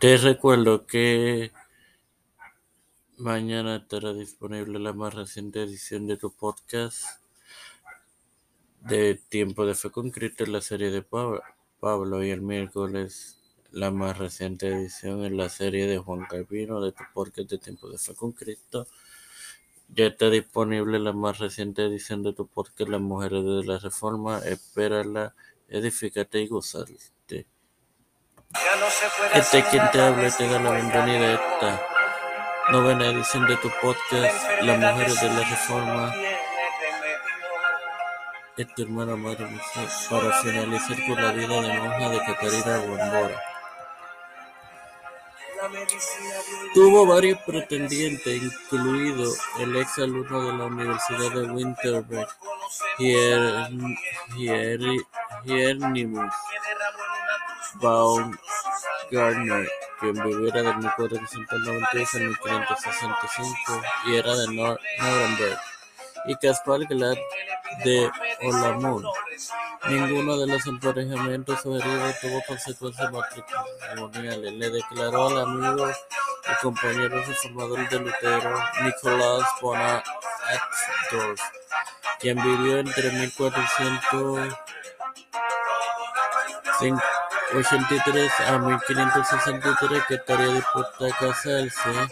Te recuerdo que mañana estará disponible la más reciente edición de tu podcast de Tiempo de Fe con Cristo en la serie de Pablo y el miércoles la más reciente edición en la serie de Juan Calvino de tu podcast de Tiempo de Fe con Cristo. Ya está disponible la más reciente edición de tu podcast Las Mujeres de la Reforma. Espérala, edifícate y gozarte. Este quien te habla te da la bienvenida a esta novena edición de tu podcast Las Mujeres de la Reforma. Es tu hermana Madre para finalizar con la vida de monja de Catarina Bombora. Tuvo varios pretendientes, incluido el ex alumno de la Universidad de Winterberg, Hieronymus Baumgartner, quien viviera de 1492 a 1565 y era de Nuremberg, y Caspar Glad de Olamur. Ninguno de los emparejamientos sugeridos tuvo consecuencias matrimoniales. Le declaró al amigo y compañero reformador de Lutero, Nicolás von Axdorf, quien vivió entre 1483 a 1563, que estaría dispuesta a casarse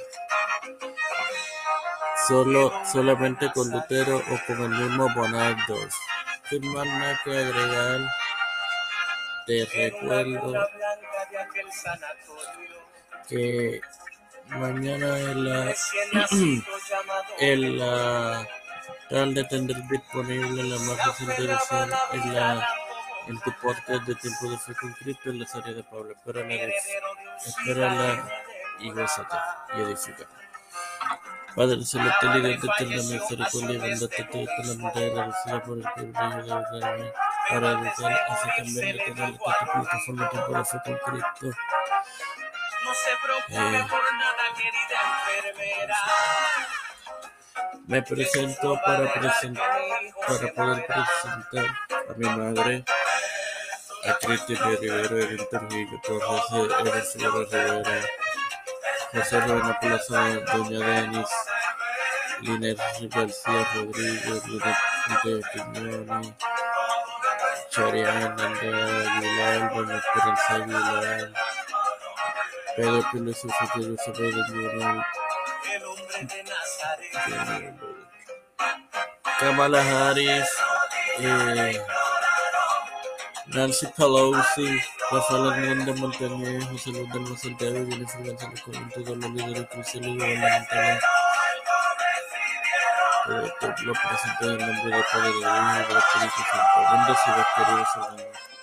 solo, solamente con Lutero o con el mismo von Axdorf. Sin más nada que agregar, te recuerdo que mañana en la, en la tarde tendré disponible la más reciente edición en la en tu podcast de Tiempo de Fe con Cristo en la serie de Pablo. Espérala, espérala y gózate y edifica. Padre celestial y Dios de eterna misericordia y bondad, te doy eternamente agradecida por el privilegio de hablarme para educar, así también de tener esta plataforma Tiempo de Fe con Cristo. Eh, me presento para, present, para poder presentar a mi madre, a Cristina Rivera, Edwin Trujillo Torres, Evangelina Rivera, José Rubén Plaza, Doña Denis, Liner García Rodríguez, Linet Quiñones, Chariana Aguilar, Doña Esperanza Aguilar, Pedro Sufrido Isabel Mural, Kamala Harris, eh, Nancy Pelosi, Rafael Hernández Montañez, José Luis del Santiago, Jennifer González Colón, todos los líderes cristianos y gubernamentales. Esto lo presento en nombre del Padre, del Hijo y del Espíritu Santo. Bendecidos.